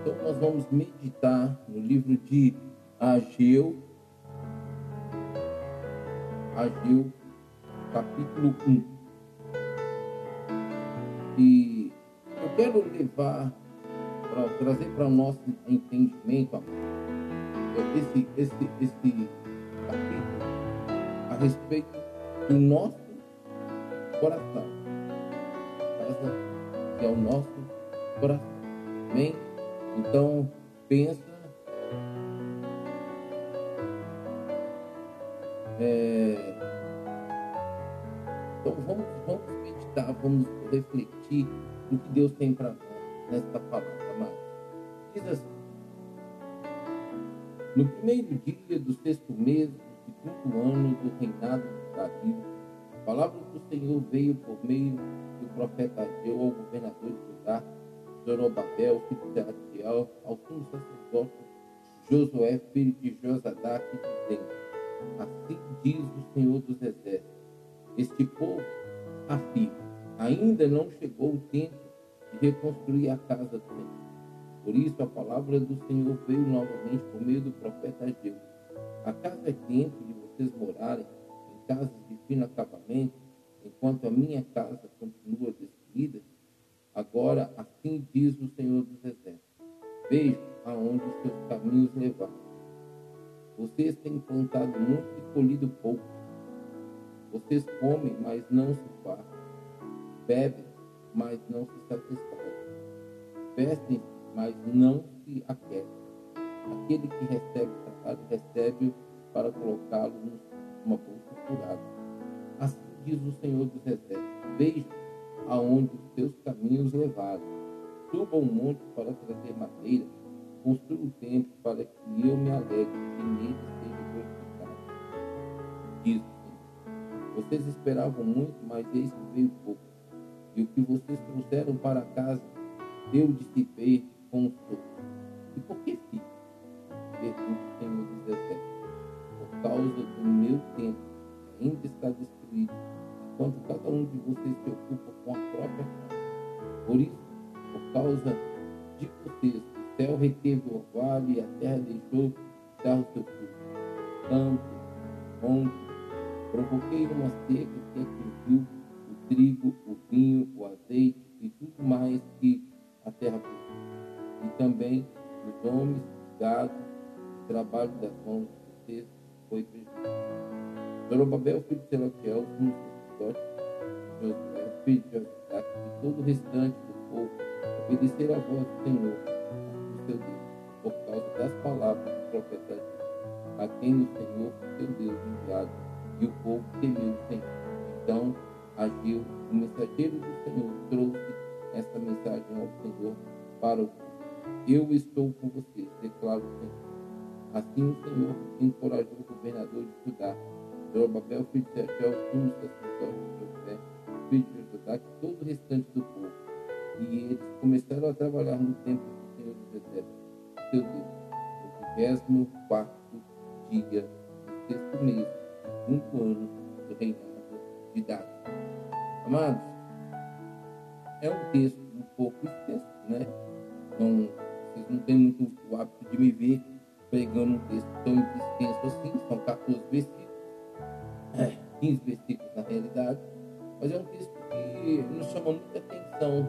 Então nós vamos meditar no livro de Ageu, Ageu, capítulo 1. E eu quero levar, para trazer para o nosso entendimento esse, esse, esse capítulo a respeito do nosso coração. Essa que é o nosso coração. Amém? Então, pensa. É, então, vamos, vamos meditar, vamos refletir no que Deus tem para nós nesta palavra, amado. Diz assim: No primeiro dia do sexto mês do segundo ano do reinado de Davi, a palavra do Senhor veio por meio do profeta Ageu ao governador de Judá Zorobabel, filho de Adiel, ao sumo sacerdote Josué, filho de Josadac, dizendo: Assim diz o Senhor dos Exércitos: Este povo afirma: Ainda não chegou o tempo de reconstruir a casa do Senhor. Por isso a palavra do Senhor veio novamente por meio do profeta Ageu. Acaso é tempo de vocês morarem em casas de fino acabamento, enquanto a minha casa continua destruída? Diz o Senhor dos Exércitos: Veja aonde os seus caminhos levaram. Vocês têm plantado muito e colhido pouco. Vocês comem, mas não se fartam. Bebem, mas não se satisfazem. Vestem, mas não se aquecem. Aquele que recebe salário, recebe para colocá-lo numa bolsa furada. Assim diz o Senhor dos Exércitos: Veja aonde os seus caminhos levaram. Suba um monte para trazer madeira, construa um templo para que eu me alegre e nele seja glorificado. Diz o Senhor. Vocês esperavam muito, mas eis que veio pouco. E o que vocês trouxeram para casa, eu dissipei com o sopro. E por que fica? Pergunta o Senhor dos Exércitos. Por causa do meu templo, ainda está destruído enquanto cada um de vocês se ocupa com a própria casa. Por isso, por causa de vocês, o céu reteve o orvalho e a terra deixou dar o seu fruto. Campo, monte, provoquei uma seca que atingiu o trigo, o vinho, o azeite e tudo mais que a terra produz. E também os homens, gado, o trabalho das mãos de vocês foi prejudicado. Zorobabel, filho de Selatiel, sacerdote Josué, filho de José, e todo o restante do povo obedecer à voz do Senhor, do seu Deus, por causa das palavras do profeta a quem o Senhor, seu Deus, enviado, e o povo temeu o Senhor. Então agiu o mensageiro do Senhor, trouxe esta mensagem ao Senhor para o povo. Eu estou com vocês, declara o Senhor. Assim o Senhor encorajou o governador de Judá Zorobabel, filho de Sechel, sumo sacerdote José, filho de José, todo o restante do povo. E eles começaram a trabalhar no templo do Senhor dos Exércitos, seu Deus, no vigésimo quarto dia do sexto mês do quinto ano do reinado de Davi. Amados, é um texto um pouco extenso, né? Então, vocês não têm muito o hábito de me ver pregando um texto tão extenso assim, são 14 versículos. É, 15 versículos na realidade, mas é um texto que nos chama muita atenção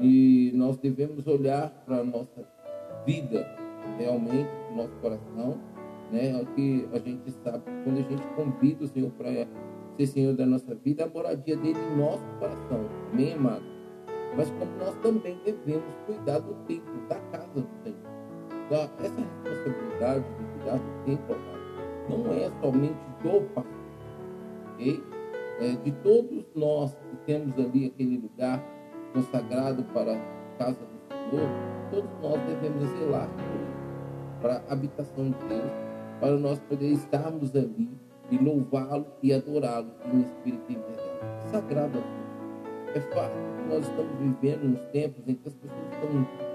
e nós devemos olhar para a nossa vida realmente, nosso coração, né? É o que a gente sabe, quando a gente convida o Senhor para ser Senhor da nossa vida, a moradia dele em nosso coração, amém, amado? Mas como nós também devemos cuidar do templo, da casa do Senhor. Da, essa responsabilidade de cuidar do templo, amado, não é somente do pastor, ok? É, de todos nós que temos ali aquele lugar consagrado para a casa do Senhor, todos nós devemos zelar para a habitação de Deus, para nós poder estarmos ali e louvá-lo e adorá-lo em espírito e verdade. Sagrado a Deus. É fato que nós estamos vivendo nos tempos em que as pessoas estão muito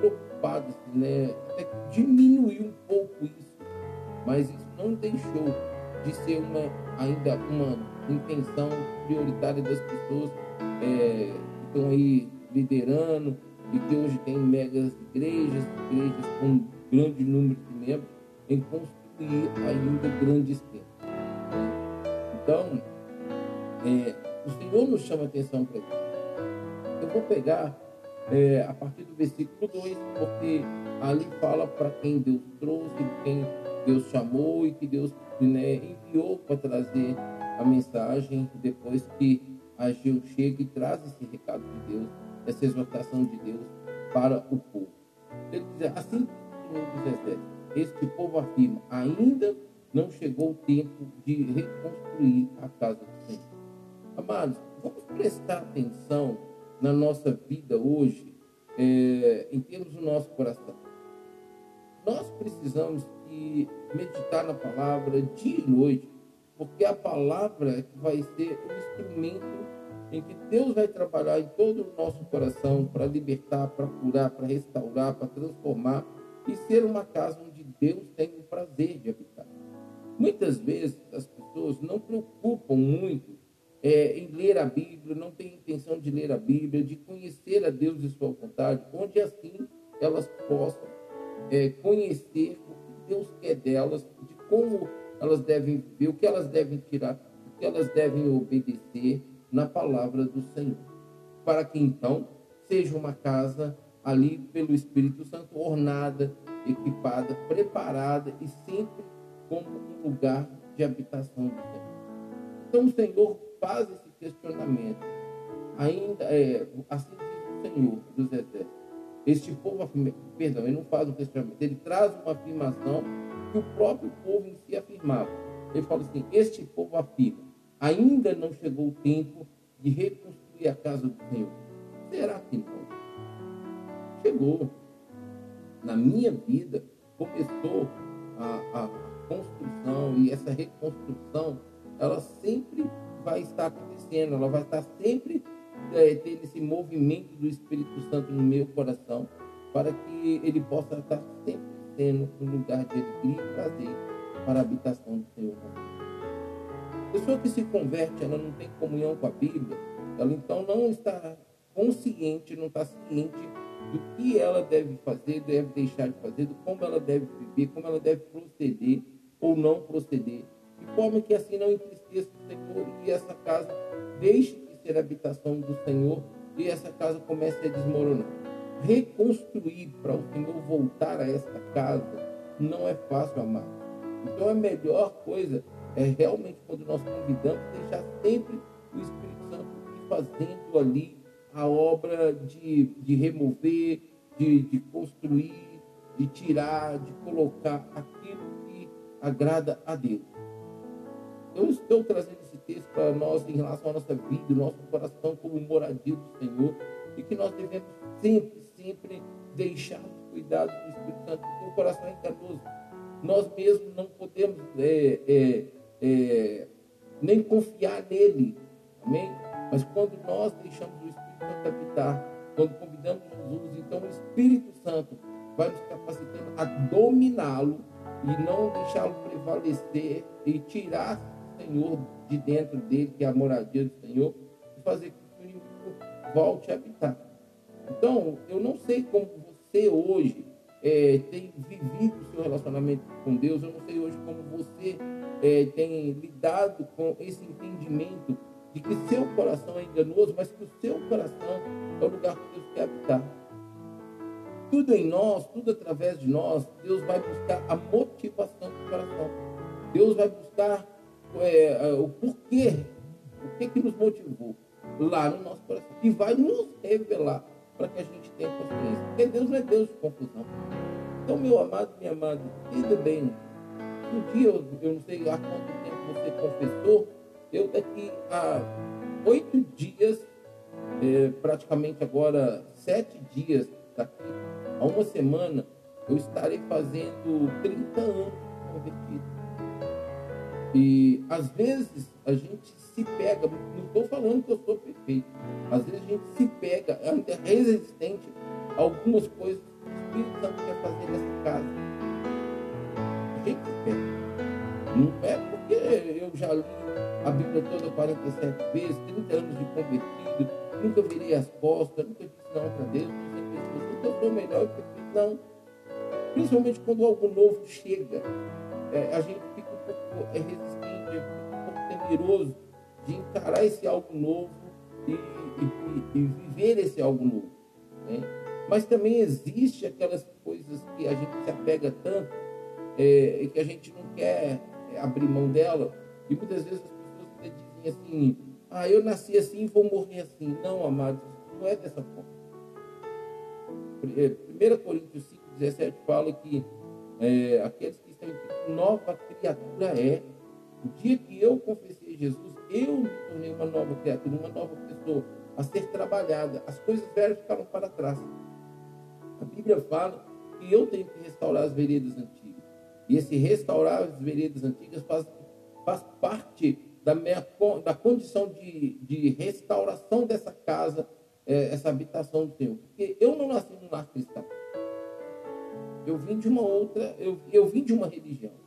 preocupadas, né? até diminuir um pouco isso, mas isso não deixou de ser uma, ainda uma intenção prioritária das pessoas é, que estão aí liderando, e que hoje tem megas igrejas, igrejas com um grande número de membros, em construir ainda grandes templos. Né? Então, é, o Senhor nos chama atenção para isso. Eu vou pegar é, a partir do versículo 2, porque ali fala para quem Deus trouxe, quem Deus chamou e que Deus né, enviou para trazer a mensagem depois que Ageu chega e traz esse recado de Deus, essa exortação de Deus para o povo. Ele diz assim, no 17, este povo afirma, ainda não chegou o tempo de reconstruir a casa do Senhor. Amados, vamos prestar atenção na nossa vida hoje, é, em termos do nosso coração. Nós precisamos meditar na palavra dia e noite, porque a palavra é que vai ser o instrumento em que Deus vai trabalhar em todo o nosso coração para libertar, para curar, para restaurar, para transformar e ser uma casa onde Deus tem o prazer de habitar. Muitas vezes as pessoas não preocupam muito é, em ler a Bíblia, não têm intenção de ler a Bíblia, de conhecer a Deus e sua vontade, onde assim elas possam é, conhecer o que Deus quer delas, de como elas devem viver, o que elas devem tirar, o que elas devem obedecer na palavra do Senhor. Para que então seja uma casa ali pelo Espírito Santo, ornada, equipada, preparada e sempre como um lugar de habitação do Senhor. Então o Senhor faz esse questionamento. Ainda é, assim diz o Senhor dos Exércitos. Este povo perdão, ele não faz um questionamento, ele traz uma afirmação que o próprio povo em si afirmava. Ele fala assim: Este povo afirma, ainda não chegou o tempo de reconstruir a casa do Senhor. Será que não? Chegou. Na minha vida, começou a, a construção e essa reconstrução, ela sempre vai estar acontecendo, ela vai estar sempre é, tendo esse movimento do Espírito Santo no meu coração, para que ele possa estar sempre sendo um lugar de alegria e prazer para a habitação do Senhor. A pessoa que se converte, ela não tem comunhão com a Bíblia, ela então não está consciente, não está ciente do que ela deve fazer, deve deixar de fazer, do como ela deve viver, como ela deve proceder ou não proceder, de forma que assim não entristeça o Senhor e essa casa deixe de ser habitação do Senhor e essa casa comece a desmoronar reconstruir para o Senhor voltar a esta casa não é fácil, amado. Então a melhor coisa é realmente quando nós convidamos, deixar sempre o Espírito Santo fazendo ali a obra de, de remover, de, de construir, de tirar, de colocar aquilo que agrada a Deus. Eu estou trazendo esse texto para nós em relação à nossa vida, nosso coração como moradia do Senhor, e que nós devemos sempre, sempre deixar os cuidados do Espírito Santo, porque o coração é enganoso. Nós mesmos não podemos é, é, é, nem confiar nele. Amém? Mas quando nós deixamos o Espírito Santo habitar, quando convidamos Jesus, então o Espírito Santo vai nos capacitando a dominá-lo e não deixá-lo prevalecer e tirar o Senhor de dentro dele, que é a moradia do Senhor, e fazer com que o inimigo volte a habitar. Então, eu não sei como você hoje é, tem vivido o seu relacionamento com Deus, eu não sei hoje como você é, tem lidado com esse entendimento de que seu coração é enganoso, mas que o seu coração é o lugar que Deus quer habitar. Tudo em nós, tudo através de nós, Deus vai buscar a motivação do coração. Deus vai buscar é, o porquê, o que que nos motivou lá no nosso coração. E vai nos revelar para que a gente tenha consciência. Porque Deus não é Deus de confusão. Então, meu amado, minha amada, tudo bem. Um dia, eu, eu não sei há quanto tempo você confessou, eu daqui a oito dias, é, praticamente agora sete dias, daqui a uma semana, eu estarei fazendo 30 anos convertido. E às vezes a gente se pega, não estou falando que eu sou perfeito, às vezes a gente se pega, é resistente a algumas coisas que o Espírito Santo quer fazer nessa casa. A gente se pega. Não é porque eu já li a Bíblia toda 47 vezes, 30 anos de convertido, nunca virei as costas, nunca disse não para Deus, não sei que eu sou melhor e perfeito. Não. Principalmente quando algo novo chega, é, a gente fica um pouco é, resistente, de encarar esse algo novo e, e, e viver esse algo novo. Né? Mas também existe aquelas coisas que a gente se apega tanto é, e que a gente não quer é, abrir mão dela. E muitas vezes as pessoas dizem assim: ah, eu nasci assim e vou morrer assim. Não, amados, não é dessa forma. 1 é, Coríntios 5, 17 fala que é, aqueles que estão em nova criatura é. O dia que eu confessei Jesus, eu me tornei uma nova criatura, uma nova pessoa a ser trabalhada. As coisas velhas ficaram para trás. A Bíblia fala que eu tenho que restaurar as veredas antigas. E esse restaurar as veredas antigas faz, faz parte da, minha, da condição de, de restauração dessa casa, é, essa habitação do Senhor. Porque eu não nasci num lar cristão. Eu vim de uma outra, eu, eu vim de uma religião.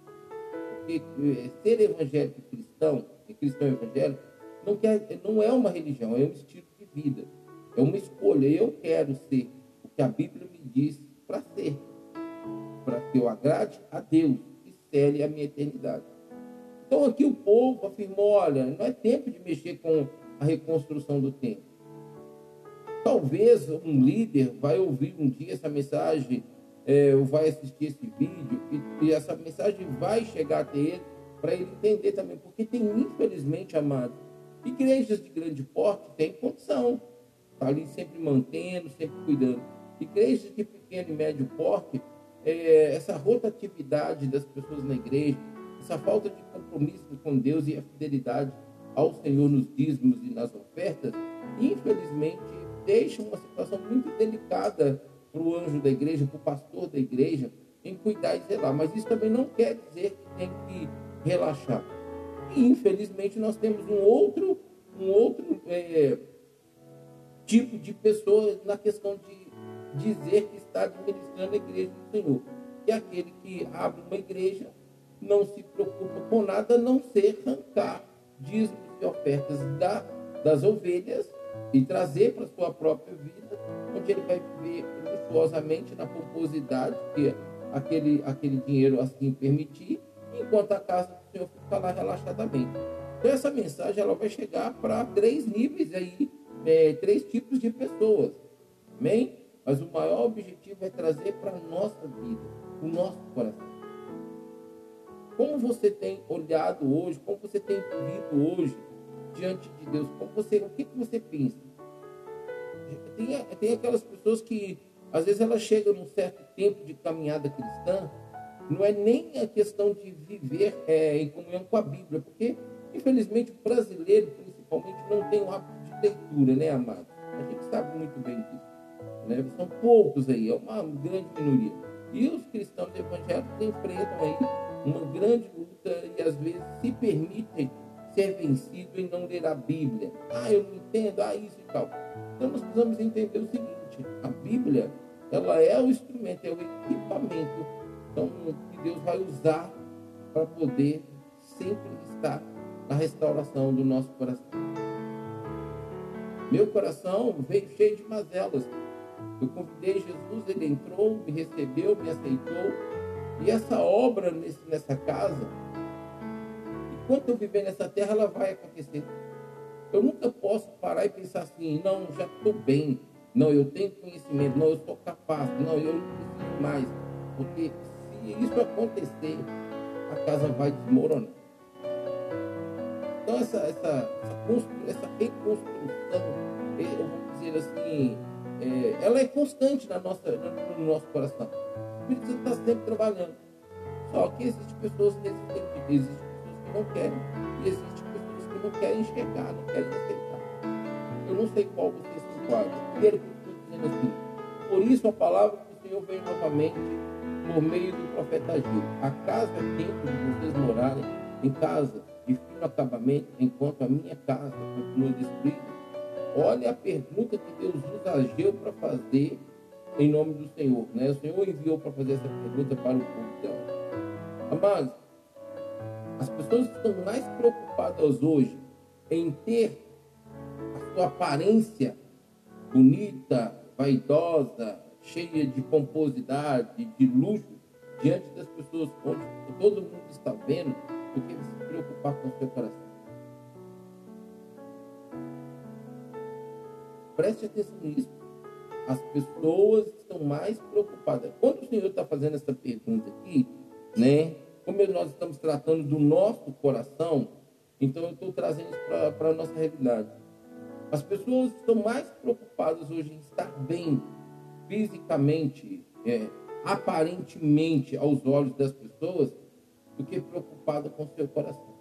Porque ser evangélico cristão, e cristão evangélico, não, quer, não é uma religião, é um estilo de vida. É uma escolha. Eu quero ser o que a Bíblia me diz para ser. Para que eu agrade a Deus e cele a minha eternidade. Então aqui o povo afirmou, olha, não é tempo de mexer com a reconstrução do templo. Talvez um líder vai ouvir um dia essa mensagem, é, ou vai assistir esse vídeo, e, e essa mensagem vai chegar até ele, para ele entender também, porque tem, infelizmente, amado, igrejas de grande porte têm condição, está ali sempre mantendo, sempre cuidando. Igrejas de pequeno e médio porte, é, essa rotatividade das pessoas na igreja, essa falta de compromisso com Deus e a fidelidade ao Senhor nos dízimos e nas ofertas, infelizmente deixa uma situação muito delicada para o anjo da igreja, para o pastor da igreja, em cuidar e zelar. Mas isso também não quer dizer que tem que relaxar. E, infelizmente, nós temos um outro, um outro é, tipo de pessoa na questão de dizer que está administrando a igreja do Senhor. Que é aquele que abre uma igreja, não se preocupa com nada, a não ser arrancar dízimos e ofertas da, das ovelhas e trazer para a sua própria vida, onde ele vai viver luxuosamente na pomposidade que aquele, aquele dinheiro assim permitir, enquanto a casa do Senhor fica lá relaxadamente. Então essa mensagem ela vai chegar para três níveis aí, é, três tipos de pessoas. Amém? Mas o maior objetivo é trazer para a nossa vida, o nosso coração. Como você tem olhado hoje, como você tem vivido hoje diante de Deus, como você, o que, que você pensa? Tem, tem aquelas pessoas que às vezes elas chegam num certo tempo de caminhada cristã, não é nem a questão de viver é, em comunhão com a Bíblia, porque infelizmente o brasileiro principalmente não tem o hábito de leitura, né, amado? A gente sabe muito bem disso. Né? São poucos aí, é uma grande minoria. E os cristãos evangélicos enfrentam aí uma grande luta e às vezes se permitem ser vencido em não ler a Bíblia. Ah, eu não entendo, ah, isso e tal. Então nós precisamos entender o seguinte, a Bíblia, ela é o instrumento, é o equipamento então, que Deus vai usar para poder sempre estar na restauração do nosso coração. Meu coração veio cheio de mazelas. Eu convidei Jesus, ele entrou, me recebeu, me aceitou. E essa obra nesse, nessa casa, enquanto eu viver nessa terra, ela vai acontecer. Eu nunca posso parar e pensar assim, não, já estou bem. Não, eu tenho conhecimento. Não, eu sou capaz. Não, eu não preciso mais. Porque se isso acontecer, a casa vai desmoronar. Então, essa, essa, essa, reconstrução, eu vou dizer assim, é, ela é constante na nossa, no nosso coração. O Espírito Santo está sempre trabalhando. Só que existem pessoas resistentes, existem pessoas que não querem, e existem pessoas que não querem enxergar, não querem aceitar. Eu não sei qual você se enquadra. Primeiro que eu estou dizendo assim, por isso a palavra do Senhor vem novamente por meio do profeta Ageu. A casa é tempo de vocês morarem em casa de fino acabamento, enquanto a minha casa continua destruída. Olha a pergunta que Deus usa Ageu para fazer em nome do Senhor. Né? O Senhor enviou para fazer essa pergunta para o povo dela. Amados, as pessoas estão mais preocupadas hoje em ter a sua aparência bonita, vaidosa, cheia de pomposidade, de luxo, diante das pessoas, onde todo mundo está vendo, do que se preocupar com o seu coração. Preste atenção nisso. As pessoas estão mais preocupadas. Quando o Senhor está fazendo essa pergunta aqui, né? Como nós estamos tratando do nosso coração, então eu estou trazendo isso para a nossa realidade. As pessoas estão mais preocupadas hoje em estar bem fisicamente, é, aparentemente aos olhos das pessoas, do que preocupada com seu coração.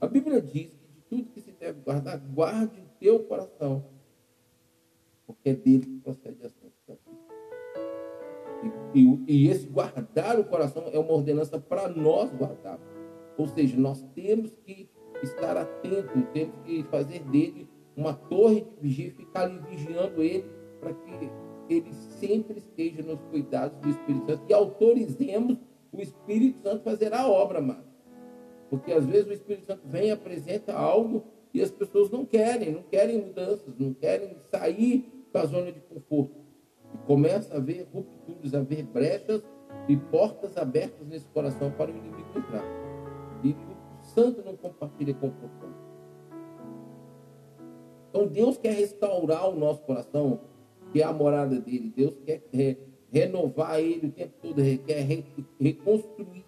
A Bíblia diz que de tudo que se deve guardar, guarde o teu coração, porque é dele que procede as coisas. E, e, e esse guardar o coração é uma ordenança para nós guardar. Ou seja, nós temos que estar atentos, temos que fazer dele uma torre de vigia, ficar ali vigiando ele, para que ele sempre esteja nos cuidados do Espírito Santo e autorizemos o Espírito Santo fazer a obra, mano. Porque às vezes o Espírito Santo vem apresenta algo e as pessoas não querem, não querem mudanças, não querem sair da zona de conforto. E começa a haver rupturas, a haver brechas e portas abertas nesse coração para o inimigo entrar. E o santo não compartilha com o profundo. Então Deus quer restaurar o nosso coração, que é a morada dele. Deus quer é, renovar ele o tempo todo, quer reconstruir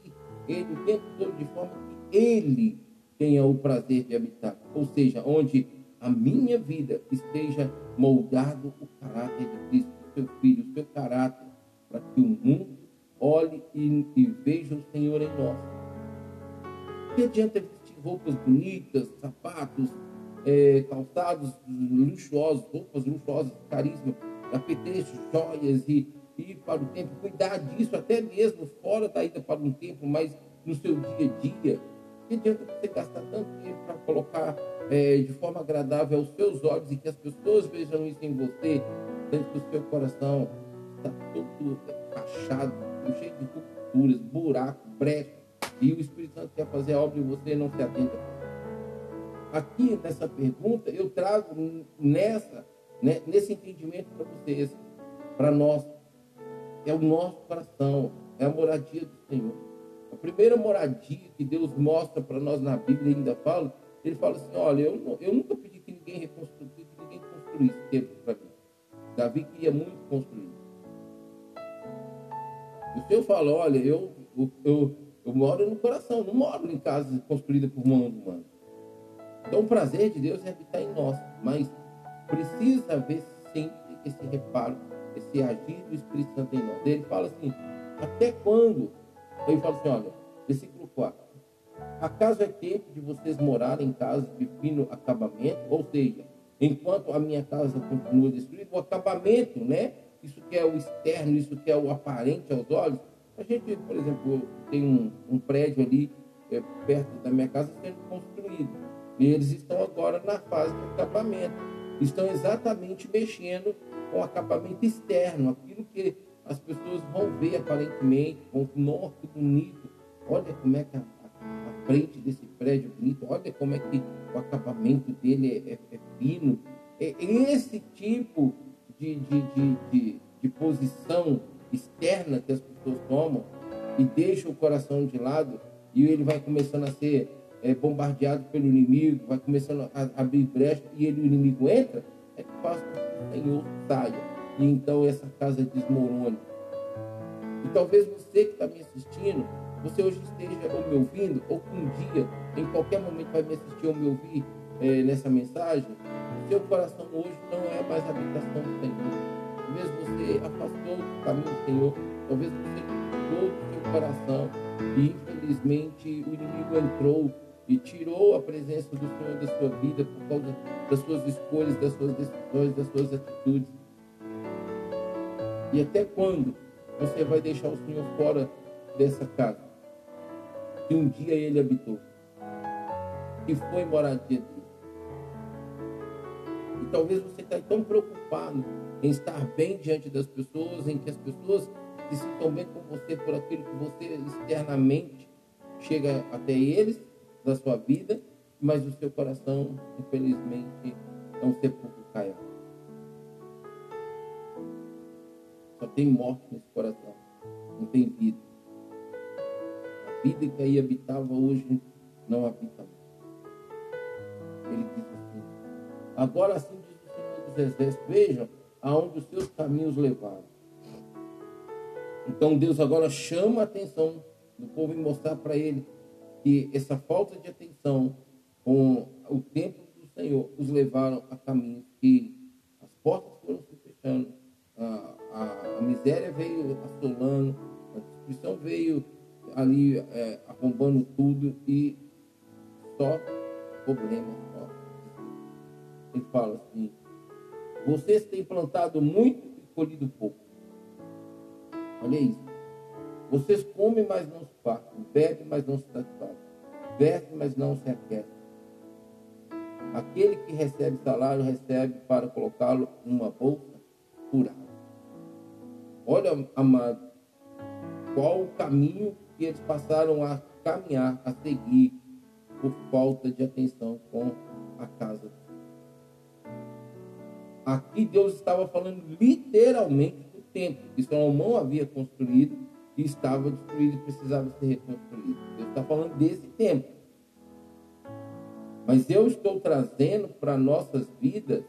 ele o tempo todo de forma que ele tenha o prazer de habitar. Ou seja, onde a minha vida esteja moldado o caráter de Cristo, o seu filho, o seu caráter, para que o mundo olhe e, e veja o Senhor em nós. Que adianta vestir roupas bonitas, sapatos, é, calçados luxuosos, roupas luxuosas, caríssimas, apetrechos, joias e ir para o templo, cuidar disso até mesmo fora da ida para um templo, mas no seu dia a dia. Que adianta você gastar tanto dinheiro para colocar é, de forma agradável aos seus olhos e que as pessoas vejam isso em você, sendo que o seu coração está todo rachado, cheio de rupturas, buraco, brecha, e o Espírito Santo quer fazer a obra e você não se atenta. Aqui nessa pergunta, eu trago nessa, né, nesse entendimento para vocês, para nós. É o nosso coração, é a moradia do Senhor. A primeira moradia que Deus mostra para nós na Bíblia ainda fala ele fala assim: olha, eu, eu nunca pedi que ninguém reconstruísse, que ninguém construísse templo para mim. Davi queria muito construir. O Senhor fala: olha, eu, eu, eu, eu moro no coração, não moro em casa construída por mão humana. Então o prazer de Deus é habitar em nós, mas precisa haver sempre esse reparo, esse agir do Espírito Santo em nós. Ele fala assim: até quando? Ele fala assim: olha, versículo 4. Acaso é tempo de vocês morarem em casas de fino acabamento? Ou seja, enquanto a minha casa continua destruída, o acabamento, né? Isso que é o externo, isso que é o aparente aos olhos. A gente, por exemplo, tem um, um prédio ali é, perto da minha casa sendo construído. Eles estão agora na fase de acabamento. Estão exatamente mexendo com o acabamento externo, aquilo que as pessoas vão ver aparentemente, com nossa, que bonito. Olha como é que a frente desse prédio bonito, olha como é que o acabamento dele é, é, é fino. É esse tipo de, de, de, de, de posição externa que as pessoas tomam e deixam o coração de lado e ele vai começando a ser é, bombardeado pelo inimigo, vai começando a, abrir brecha e ele, o inimigo entra, é que que o Senhor saia e então essa casa desmorone. E talvez você que está me assistindo você hoje esteja ou me ouvindo, ou um dia, em qualquer momento, vai me assistir ou me ouvir é, nessa mensagem, seu coração hoje não é mais a habitação do Senhor. Talvez você afastou do caminho do Senhor, talvez você tirou do seu coração e infelizmente o inimigo entrou e tirou a presença do Senhor da sua vida por causa das suas escolhas, das suas decisões, das suas atitudes. E até quando você vai deixar o Senhor fora dessa casa? que um dia ele habitou, que foi moradia dele. E talvez você está tão preocupado em estar bem diante das pessoas, em que as pessoas se sintam bem com você por aquilo que você externamente chega até eles, da sua vida, mas o seu coração, infelizmente, é um sepulcro caiado. Só tem morte nesse coração, não tem vida. A vida que aí habitava hoje não habita mais. Ele diz assim: Agora assim diz o Senhor dos Exércitos: Vejam aonde os seus caminhos levaram. Então Deus agora chama a atenção do povo e mostrar para ele que essa falta de atenção com o templo do Senhor os levaram a caminhos que as portas foram se fechando, a, a, a miséria veio assolando, a destruição veio ali é, arrombando tudo e só problemas. Só. Ele fala assim: vocês têm plantado muito e colhido pouco. Olha isso. Vocês comem, mas não se fartam. Bebem, mas não se satisfazem. Vestem, mas não se aquecem. Aquele que recebe salário, recebe para colocá-lo numa bolsa furada. Olha, amado, qual o caminho que eles passaram a caminhar, a seguir, por falta de atenção com a casa. Aqui Deus estava falando literalmente do templo que Salomão havia construído e estava destruído e precisava ser reconstruído. Deus está falando desse templo. Mas eu estou trazendo para nossas vidas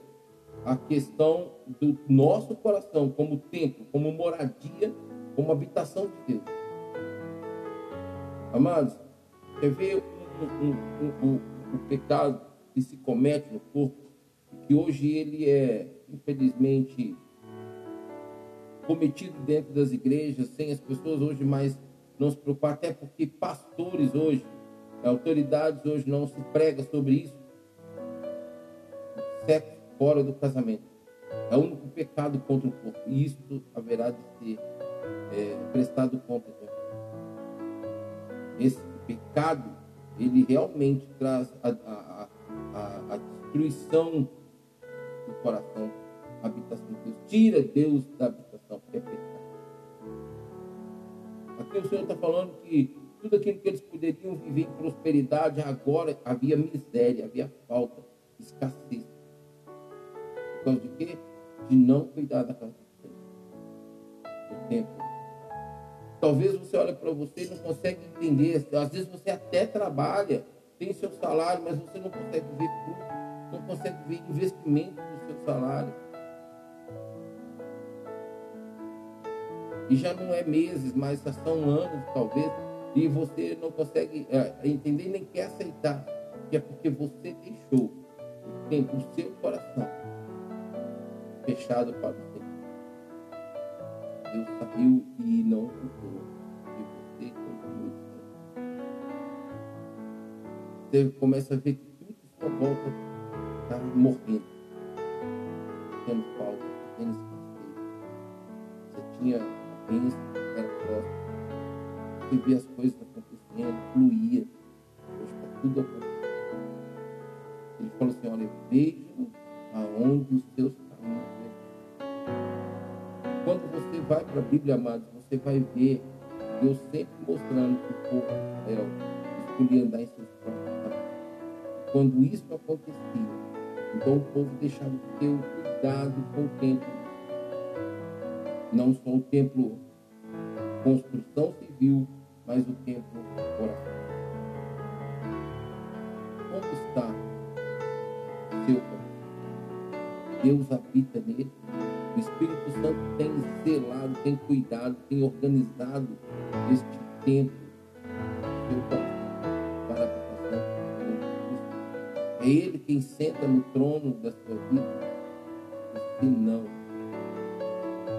a questão do nosso coração como templo, como moradia, como habitação de Deus. Amados, você vê o pecado que se comete no corpo, que hoje ele é, infelizmente, cometido dentro das igrejas, sem as pessoas hoje mais não se preocupar, até porque pastores hoje, autoridades hoje não se prega sobre isso. Sexo fora do casamento. É o único pecado contra o corpo. E isso haverá de ser é, prestado conta. Esse pecado, ele realmente traz a, a, a, a destruição do coração, a habitação de Deus. Tira Deus da habitação, Aqui o Senhor está falando que tudo aquilo que eles poderiam viver em prosperidade, agora havia miséria, havia falta, escassez. Por causa de quê? De não cuidar da casa do Senhor. Do tempo. Talvez você olhe para você e não consegue entender. Às vezes você até trabalha, tem seu salário, mas você não consegue ver fruto, não consegue ver investimento do seu salário. E já não é meses, mas já são anos, talvez, e você não consegue é, entender nem quer aceitar, que é porque você deixou o tempo, o seu coração fechado para o. Deus saiu e não voltou. E você continua Você começa a ver que tudo sua volta está morrendo. Tendo falta, tendo escassez. Você tinha a bênção, era. Você via as coisas acontecendo, fluía. Hoje está tudo acontecendo. Ele falou assim, olha, vejam aonde os seus quando você vai para a Bíblia, amados, você vai ver Deus sempre mostrando que o povo de Israel escolhia andar em seus próprios caminhos. Quando isso acontecia, então o povo deixava de ter o cuidado com o templo. Não só o templo construção civil, mas o templo coração. Como está o seu coração? Deus habita nele. O Espírito Santo tem zelado, tem cuidado, tem organizado este tempo para a habitação É Ele quem senta no trono da sua vida. Se não,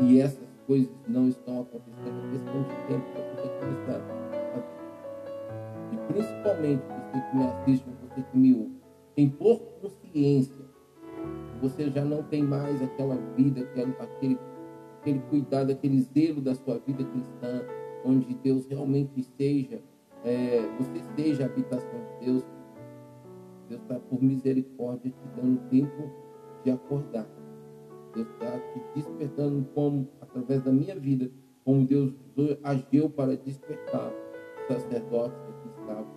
e essas coisas não estão acontecendo, é questão de tempo para você começar a E principalmente você que me assiste, você que me ouve, tem por consciência você já não tem mais aquela vida, aquele, aquele cuidado, aquele zelo da sua vida cristã, onde Deus realmente seja, é, você seja a habitação de Deus. Deus está por misericórdia te dando tempo de acordar. Deus está despertando como, através da minha vida, como Deus agiu para despertar os sacerdotes que aqui estavam,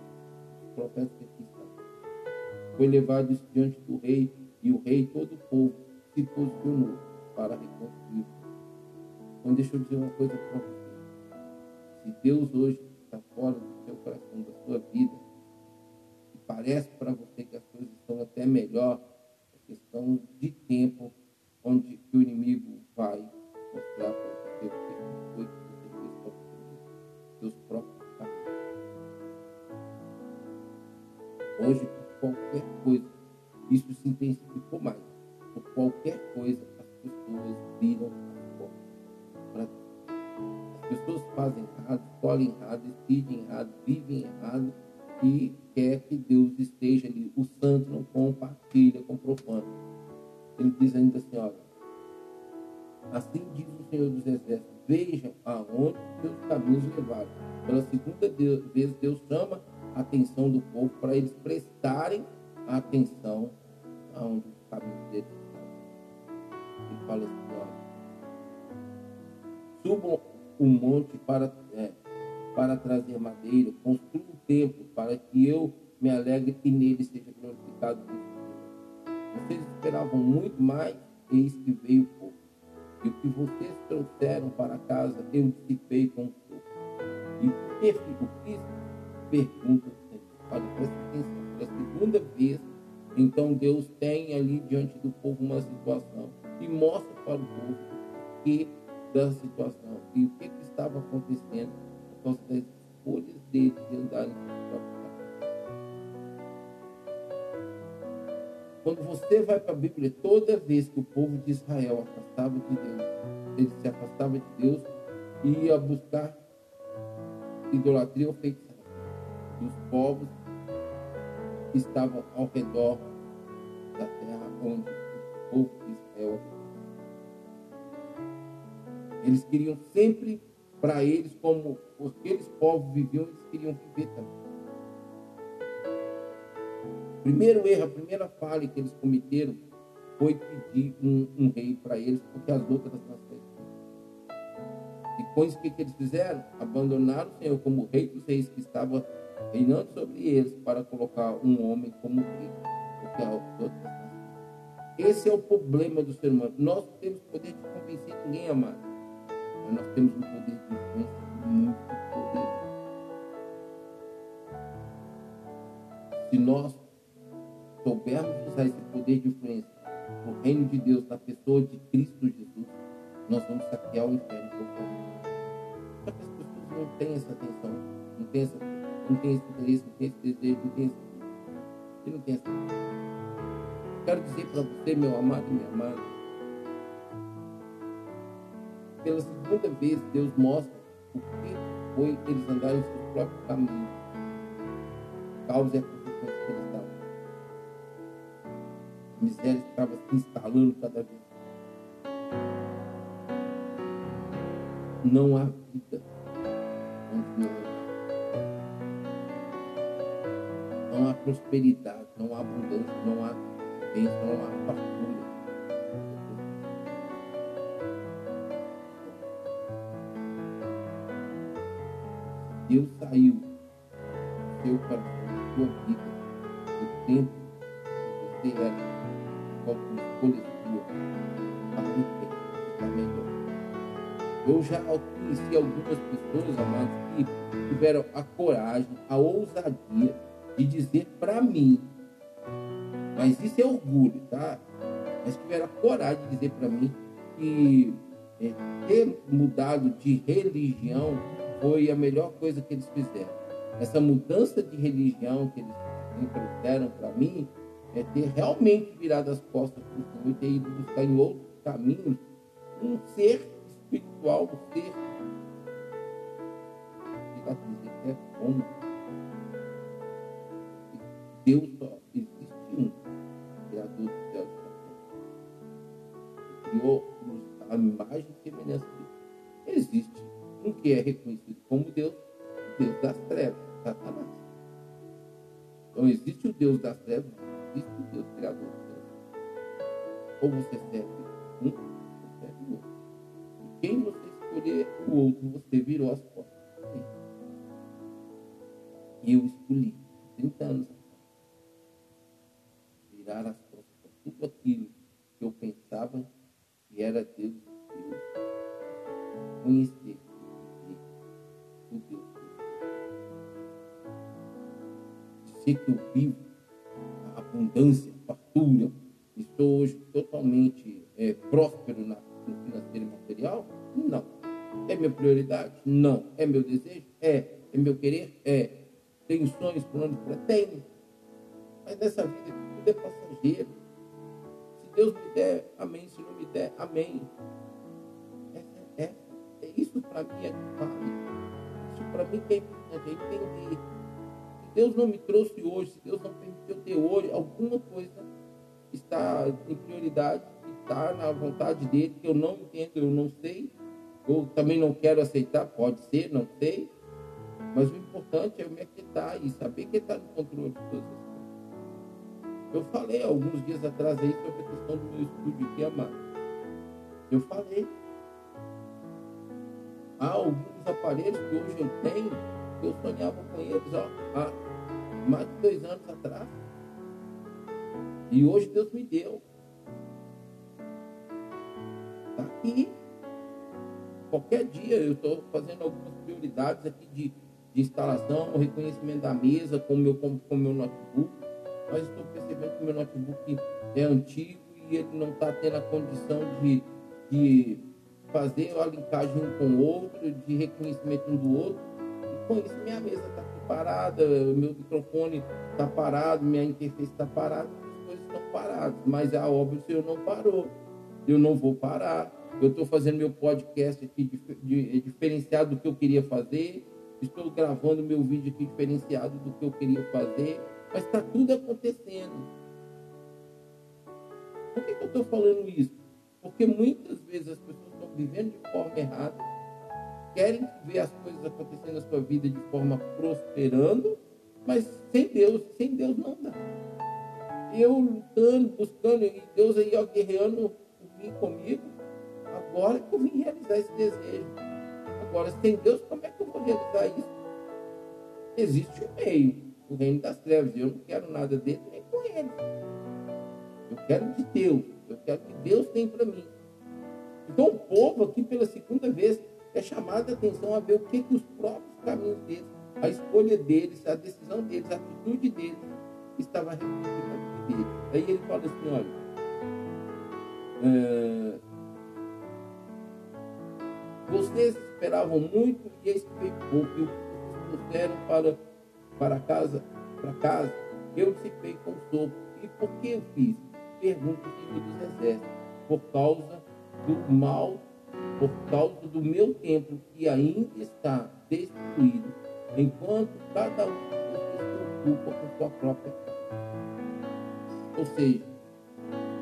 os profetas que aqui estavam. Foi levado isso diante do rei e o rei todo o povo se posicionou para reconstruir. Então deixa eu dizer uma coisa para você. Se Deus hoje está fora do seu coração, da sua vida, e parece para você que as coisas estão até melhor, é questão de tempo onde o inimigo vai mostrar para você o que foi que você fez para você seus próprios caminhos. Hoje, por qualquer coisa, isso se intensificou mais. Por qualquer coisa, as pessoas viram as portas As pessoas fazem errado, escolhem errado, decidem errado, vivem errado e quer que Deus esteja ali. O santo não compartilha com o profano. Ele diz ainda assim, olha, assim diz o Senhor dos Exércitos, vejam aonde seus caminhos levaram. Pela segunda vez Deus chama a atenção do povo para eles prestarem atenção aonde o caminho deles está. Ele fala assim, olha, subam o um monte para, é, para trazer madeira, construam um templo para que eu me alegre e nele seja glorificado Vocês esperavam muito mais, eis que veio pouco. E o que vocês trouxeram para casa, eu dissipei com fogo. E por que fico triste? Pergunta o Senhor. Olha, presta atenção. Pela segunda vez, então Deus tem ali diante do povo uma situação e mostra para o povo o que da situação e o que, que estava acontecendo por causa das escolhas deles de andarem Quando você vai para a Bíblia, toda vez que o povo de Israel afastava de Deus, ele se afastava de Deus e ia buscar idolatria ou feitiçaria. Os povos estavam ao redor da terra onde o povo de Israel Eles queriam sempre para eles, como aqueles povos viviam, eles queriam viver também primeiro erro, a primeira falha que eles cometeram foi pedir um, um rei para eles, porque as outras nações. E com isso, o que, que eles fizeram? Abandonaram o Senhor como rei dos reis que estava reinando sobre eles para colocar um homem como rei, porque as outras. Esse é o problema do ser humano. Nós temos poder de convencer ninguém, amado. Mas nós temos um poder de influência muito poderoso. Se nós soubermos usar esse poder de influência no reino de Deus, na pessoa de Cristo Jesus, nós vamos saquear o inferno Só que as pessoas não têm essa atenção, não têm, essa, não têm esse interesse, não têm esse desejo, não têm esse. E não tem essa. Quero dizer para você, meu amado e minha amada, pela segunda vez, Deus mostra o que foi eles andarem em seus próprios caminhos. Causa e a consequência miséria estava se instalando cada vez. Não há vida onde não há. Não há prosperidade, não há abundância, não há bênção, não há fartura. Deus saiu do seu coração, da sua vida, do tempo que você era sua para ficar melhor. Eu já conheci algumas pessoas, amados, que tiveram a coragem, a ousadia de dizer para mim, mas isso é orgulho, tá? Mas tiveram a coragem de dizer para mim que é, ter mudado de religião foi a melhor coisa que eles fizeram. Essa mudança de religião que eles trouxeram para mim é ter realmente virado as costas para o Senhor e ter ido buscar em outros caminhos um ser espiritual, um ser que está dizendo que é como Deus só existe um, Criador do céu e da terra. Criou-nos a imagem e semelhança dele. Existe um que é reconhecido como Deus, Deus das trevas, Satanás. Então existe o Deus das trevas, existe o Deus Criador do céu. Ou você serve um, ou serve o outro. E quem você escolher o outro, você virou as portas. E eu escolhi, 30 anos atrás, virar as costas para tudo aquilo que eu pensava que era Deus. Deus. conhecer o Deus. Que eu vivo abundância, fartura, estou hoje totalmente é, próspero na, no financeiro e material? Não. É minha prioridade? Não. É meu desejo? É. É meu querer? É. Tenho sonhos, planos para? Tenho. Mas nessa vida tudo é passageiro. Se Deus me der, amém. Se não me der, amém. É, é, é isso para mim é vale. Isso para mim é importante, é entender. Deus não me trouxe hoje, se Deus não permitiu ter hoje, alguma coisa está em prioridade, está na vontade dele, que eu não entendo, eu não sei, ou também não quero aceitar, pode ser, não sei. Mas o importante é eu me aquietar e saber que está no controle de todas as coisas. Eu falei alguns dias atrás aí sobre a questão do meu estúdio aqui, amado. Eu falei. Há alguns aparelhos que hoje eu tenho, eu sonhava com eles ó, há mais de dois anos atrás. E hoje Deus me deu. Está aqui. Qualquer dia eu estou fazendo algumas prioridades aqui de, de instalação, reconhecimento da mesa com o meu, com, com meu notebook. Mas estou percebendo que o meu notebook é antigo e ele não está tendo a condição de, de fazer a linkagem um com o outro, de reconhecimento um do outro. E isso minha mesa está parada, meu microfone está parado, minha interface está parada, as coisas estão paradas. Mas a obra o Senhor não parou. Eu não vou parar. Eu estou fazendo meu podcast aqui diferenciado do que eu queria fazer. Estou gravando meu vídeo aqui diferenciado do que eu queria fazer. Mas está tudo acontecendo. Por que, que eu estou falando isso? Porque muitas vezes as pessoas estão vivendo de forma errada, querem ver as coisas acontecendo na sua vida de forma prosperando, mas sem Deus, sem Deus não dá. Eu lutando, buscando, e Deus aí ó, guerreando comigo, agora que eu vim realizar esse desejo. Agora, sem Deus, como é que eu vou realizar isso? Existe um meio, o reino das trevas. Eu não quero nada dele nem com ele. Eu quero de Deus. Eu quero que Deus tem para mim. Então, o povo aqui, pela segunda vez, é chamado a atenção a ver o que, que os próprios caminhos deles, a escolha deles, a decisão deles, a atitude deles estava refletindo deles. Aí ele fala assim: olha. É, vocês esperavam muito e eis que veio pouco. E o que trouxeram para, para casa, para casa, eu dissipei com sopro. E por que eu fiz? Pergunta o Senhor dos Exércitos. Por causa do mal, por causa do meu templo que ainda está destruído, enquanto cada um se ocupa com sua própria casa. Ou seja,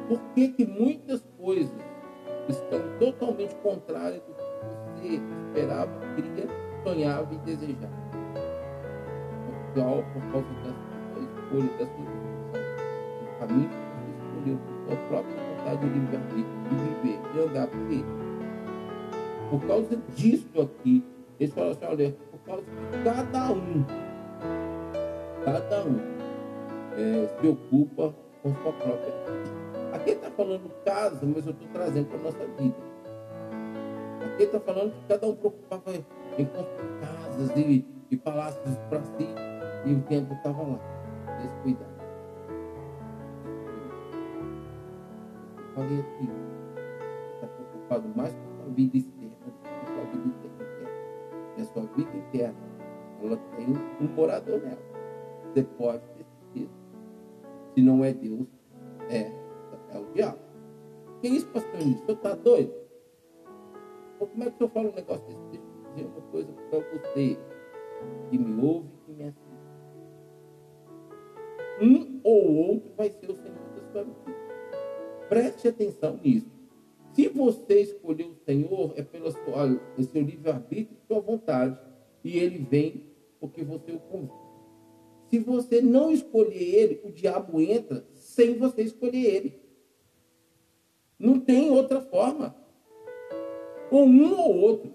por que, que muitas coisas estão totalmente contrárias do que você esperava, queria, sonhava e desejava? Por, causa da sua escolha, da sua decisão, do caminho que você escolheu, por sua própria vontade de de viver, de andar por ele. Por causa disso aqui, eles falam assim, olha, por causa que cada um, cada um é, se ocupa com sua própria vida. Aqui está falando casa, mas eu estou trazendo para a nossa vida. Aqui está falando que cada um preocupava em construir casas e, e palácios para si, e o tempo estava lá, descuidado. Eu falei aqui, está preocupado mais com a vida vida interna. E a sua vida interna, ela tem um morador nela. Você pode ter certeza. Se não é Deus, é é o diabo. Que isso, pastor? O senhor está doido? Como é que o senhor fala um negócio desse? Deixa eu dizer uma coisa para você que me ouve e que me assiste. Um ou outro vai ser o Senhor da sua vida. Preste atenção nisso. Se você escolher o Senhor, é pelo seu, é seu livre-arbítrio e sua vontade. E ele vem porque você o convida. Se você não escolher ele, o diabo entra sem você escolher ele. Não tem outra forma. Ou um ou outro.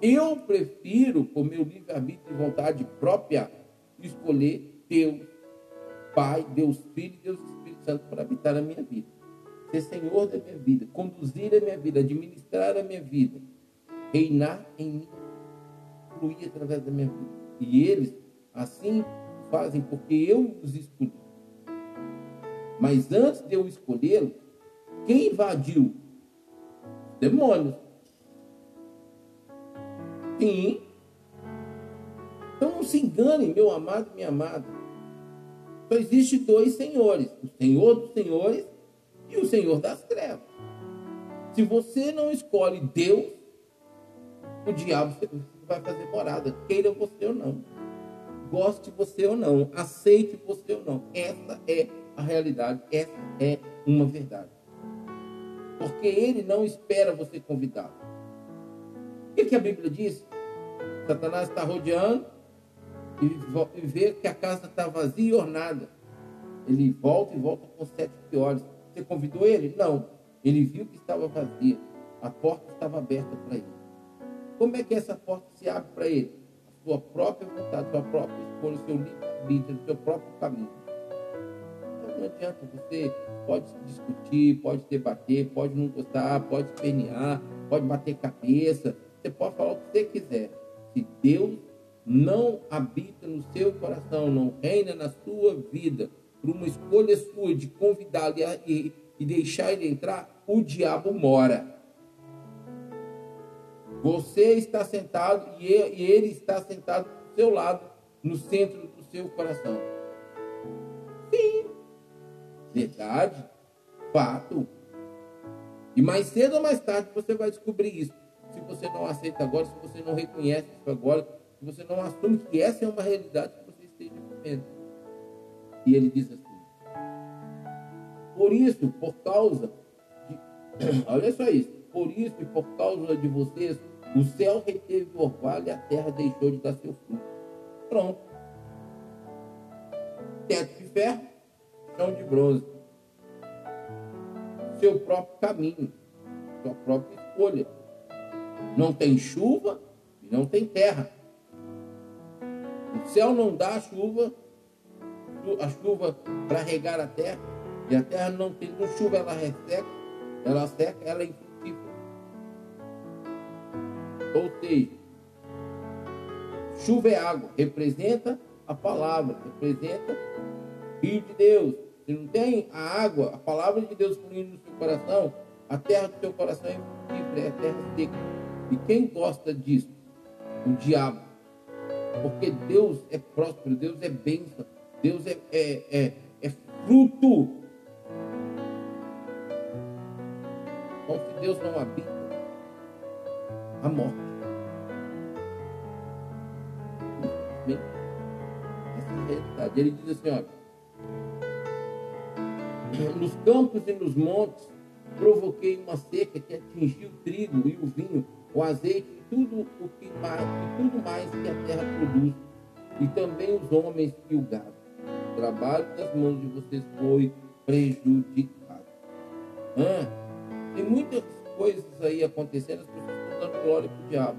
Eu prefiro, com meu livre-arbítrio e vontade própria, escolher Deus, Pai, Deus Filho e Deus Espírito Santo para habitar na minha vida. Ser Senhor da minha vida, conduzir a minha vida, administrar a minha vida. reinar em mim, fluir através da minha vida. E eles assim fazem porque eu os escolhi. Mas antes de eu escolhê-lo, quem invadiu? Demônios. Sim. Então não se engane, meu amado minha amada. Só existe dois senhores: o Senhor dos senhores e o Senhor das trevas. Se você não escolhe Deus, o diabo vai fazer morada, queira você ou não. Goste você ou não, aceite você ou não. Essa é a realidade, essa é uma verdade. Porque ele não espera você convidá-lo. O que, que a Bíblia diz? Satanás está rodeando e vê que a casa está vazia e ornada. Ele volta e volta com sete piores. Você convidou ele? Não. Ele viu que estava vazia. A porta estava aberta para ele. Como é que essa porta se abre para ele? A sua própria vontade, a sua própria escolha, o seu livre-arbítrio, o seu próprio caminho. Então, não adianta, você pode discutir, pode debater, pode não gostar, pode espernear, pode bater cabeça, você pode falar o que você quiser. Se Deus não habita no seu coração, não reina na sua vida, por uma escolha sua de convidá-lo e, e deixar ele entrar, o diabo mora. Você está sentado e ele está sentado do seu lado, no centro do seu coração. Sim, verdade, fato. E mais cedo ou mais tarde você vai descobrir isso. Se você não aceita agora, se você não reconhece isso agora, se você não assume que essa é uma realidade que você esteja vivendo. E ele diz assim: Por isso, por causa de. Olha só isso. Por isso e por causa de vocês, o céu reteve o orvalho e a terra deixou de dar seu fruto. Pronto. Teto de ferro, chão de bronze. Seu próprio caminho, sua própria escolha. Não tem chuva e não tem terra. O céu não dá chuva, a chuva para regar a terra, e a terra não tem chuva, ela resseca, ela seca, ela é infrutífera. Ou seja, chuva é água, representa a palavra, representa rio de Deus. Se não tem a água, a palavra de Deus fluindo no seu coração, a terra do seu coração é infrutífera, é a terra seca. E quem gosta disso? O diabo. Porque Deus é próspero, Deus é bênção, Deus é, é, é, é fruto. Então, se Deus não habita, a morte. Essa é a realidade. Ele diz assim: olha, nos campos e nos montes provoquei uma seca que atingiu o trigo e o vinho, o azeite tudo o que mais, e tudo mais que a terra produz, e também os homens e o gado. Trabalho das mãos de vocês foi prejudicado. Ah, tem muitas coisas aí acontecendo, as pessoas estão dando glória para o diabo.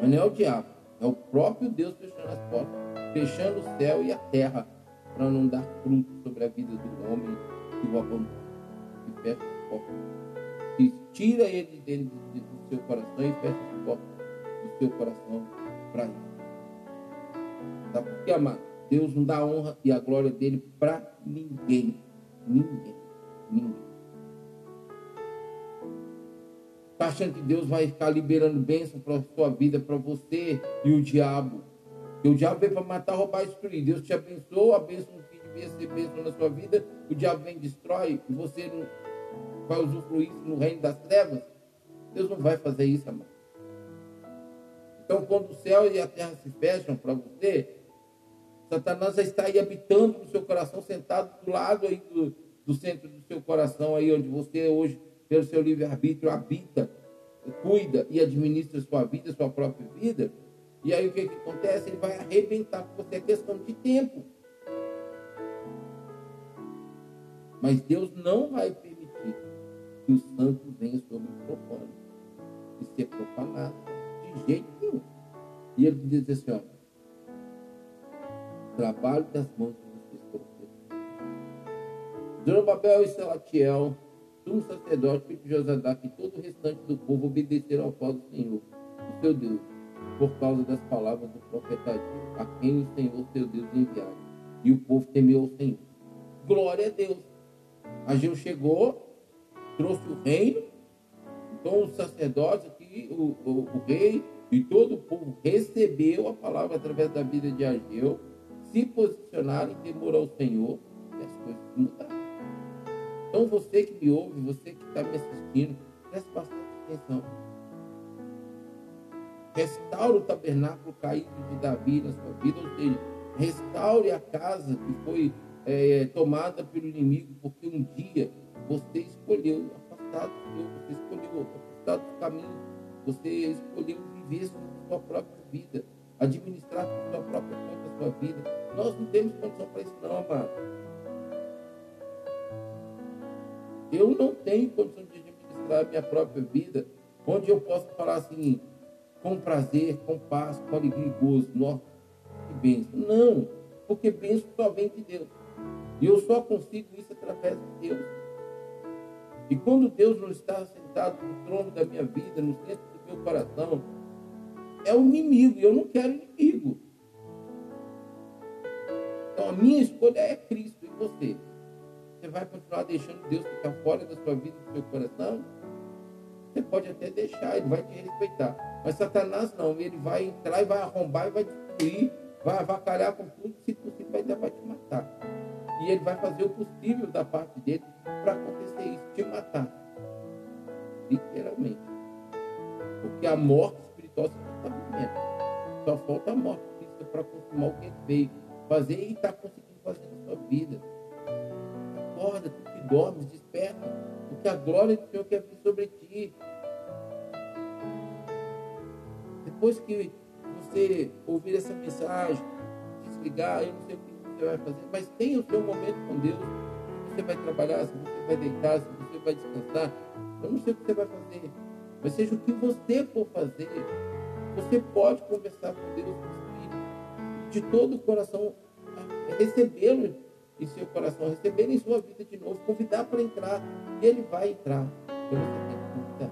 Mas não é o diabo, é o próprio Deus fechando as portas, fechando o céu e a terra, para não dar fruto sobre a vida do homem que o abandona, que fecha as portas. Que tira ele de dentro do seu coração e fecha as do seu coração para ele. Sabe por que, amado? Deus não dá a honra e a glória dele para ninguém. Ninguém. Ninguém. Está achando que Deus vai ficar liberando bênção para a sua vida, para você e o diabo? Que o diabo veio para matar, roubar e destruir. Deus te abençoou, a bênção que devia ser bênção na sua vida, o diabo vem e destrói, e você não vai usufruir no reino das trevas. Deus não vai fazer isso, amado. Então, quando o céu e a terra se fecham para você, Satanás já está aí habitando no seu coração, sentado do lado aí do, do centro do seu coração, aí onde você hoje, pelo seu livre-arbítrio, habita, cuida e administra sua vida, sua própria vida. E aí o que, que acontece? Ele vai arrebentar com você. É questão de tempo. Mas Deus não vai permitir que o santo venha sobre o profano e ser profanado. De jeito nenhum. E ele diz assim, ó, trabalho das mãos de vocês foram Zorobabel e Selatiel sumo sacerdote, de Josadac e todo o restante do povo obedeceram ao voz do Senhor, o seu Deus, por causa das palavras do profeta a quem o Senhor, seu Deus, enviara. E o povo temeu o Senhor. Glória a Deus. Ageu chegou, trouxe o reino, então os sacerdotes aqui, o, o, o rei e todo o povo recebeu a palavra através da vida de Ageu, se posicionaram em temor ao Senhor e as coisas mudaram. Então você que me ouve, você que está me assistindo, preste bastante atenção. Restaure o tabernáculo caído de Davi na sua vida, ou seja, restaure a casa que foi é, tomada pelo inimigo, porque um dia você escolheu afastar do Senhor, você escolheu afastar dos caminhos, você escolheu viver sua própria vida, administrar a sua própria conta a sua vida. Nós não temos condição para isso, não, amado. Eu não tenho condição de administrar a minha própria vida, onde eu posso falar assim, com prazer, com paz, com alegria e gozo. Nossa, que bênção. Não, porque bênção só vem de Deus. E eu só consigo isso através de Deus. E quando Deus não está sentado no trono da minha vida, no centro do meu coração, é o inimigo, e eu não quero inimigo. Então a minha escolha é Cristo e você. Você vai continuar deixando Deus ficar fora da sua vida, do seu coração? Você pode até deixar, ele vai te respeitar. Mas Satanás não, ele vai entrar e vai arrombar e vai destruir, vai avacalhar com tudo, se possível, vai, vai te matar. E ele vai fazer o possível da parte dele para acontecer isso, te matar. Literalmente. Porque a morte está vivendo. Só falta a morte física para consumar o que ele veio fazer e está conseguindo fazer na sua vida. Acorda, tu que dormes, desperta, porque a glória do Senhor quer vir sobre ti. Depois que você ouvir essa mensagem, desligar, eu não sei o que você vai fazer, mas tenha o seu momento com Deus. Você vai trabalhar, se você vai deitar, se você vai descansar. Eu não sei o que você vai fazer, mas seja o que você for fazer, você pode conversar com Deus, com o de todo o coração, recebê-lo em seu coração, receber em sua vida de novo, convidar para entrar, e ele vai entrar. Então você.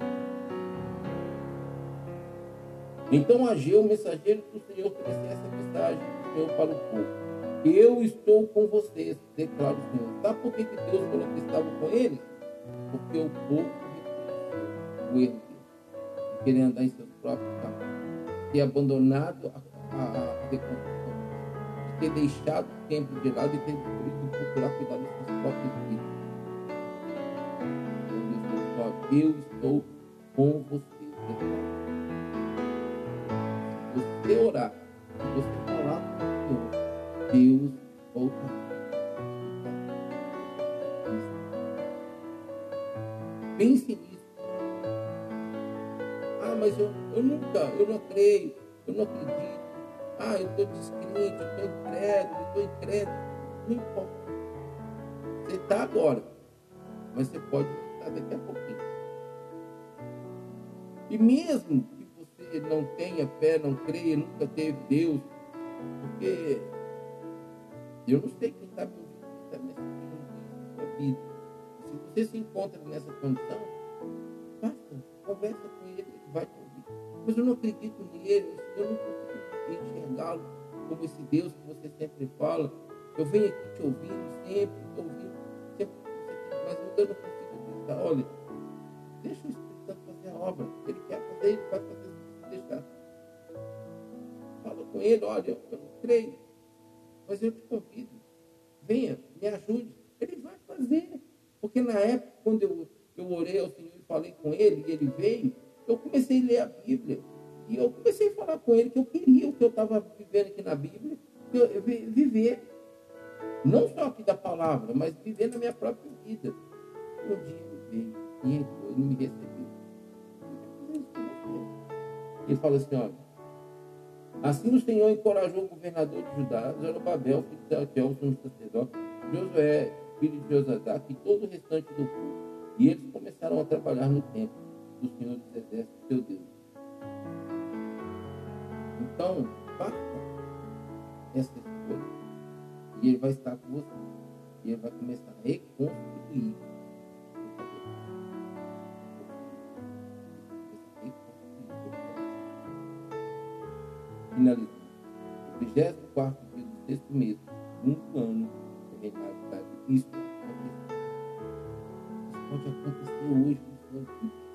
Então Ageu, o mensageiro do Senhor, trouxe essa mensagem do Senhor para o povo. Eu estou com vocês, declara o Senhor. Sabe por que, que Deus falou que estava com eles? Porque o povo reconheceu o erro dele. De querer andar em seus próprios caminhos. Ter abandonado a, a, a. De ter deixado o templo de lado e ter ido procurar cuidar dos seus próprios filhos. Então eu estou com vocês. Se você orar, se você falar com o Senhor, Deus voltará. Pense nisso. Ah, mas eu, eu nunca, eu não creio, eu não acredito. Ah, eu estou descrente, eu estou incrédulo, eu estou incrédulo. Não importa. Você está agora, mas você pode estar daqui a pouquinho. E mesmo que você não tenha fé, não creia, nunca teve Deus, porque eu não sei quem está me ouvindo, está me assistindo sua vida. Se você se encontra nessa condição, basta, conversa com ele, ele vai te. Mas eu não acredito nele, eu não consigo enxergá-lo como esse Deus que você sempre fala. Eu venho aqui te ouvindo, sempre te ouvindo, sempre mas eu não consigo acreditar. Olha, deixa o Espírito Santo fazer a obra. Ele quer fazer, ele vai fazer deixar. Fala com ele, olha, eu não creio mas eu te convido, venha, me ajude. Ele vai fazer. Porque na época, quando eu, eu orei ao Senhor e falei com ele, e ele veio, eu comecei a ler a Bíblia. E eu comecei a falar com ele que eu queria o que eu estava vivendo aqui na Bíblia, eu, eu, viver. Não só aqui da palavra, mas viver na minha própria vida. Um dia ele veio e ele me recebeu. Ele falou assim, olha, Assim o Senhor encorajou o governador de Judá, Zorobabel, filho de Saltiel, sumo sacerdote, Josué, filho de Josadac, e todo o restante do povo. E eles começaram a trabalhar no templo do Senhor dos Exércitos, seu Deus. Então, faça essa escolha. E ele vai estar com você. E ele vai começar a reconstruir. Finalizando. O 24 dia do sexto mês, muito ano, o reinado está Isso pode acontecer. Isso pode acontecer hoje no seu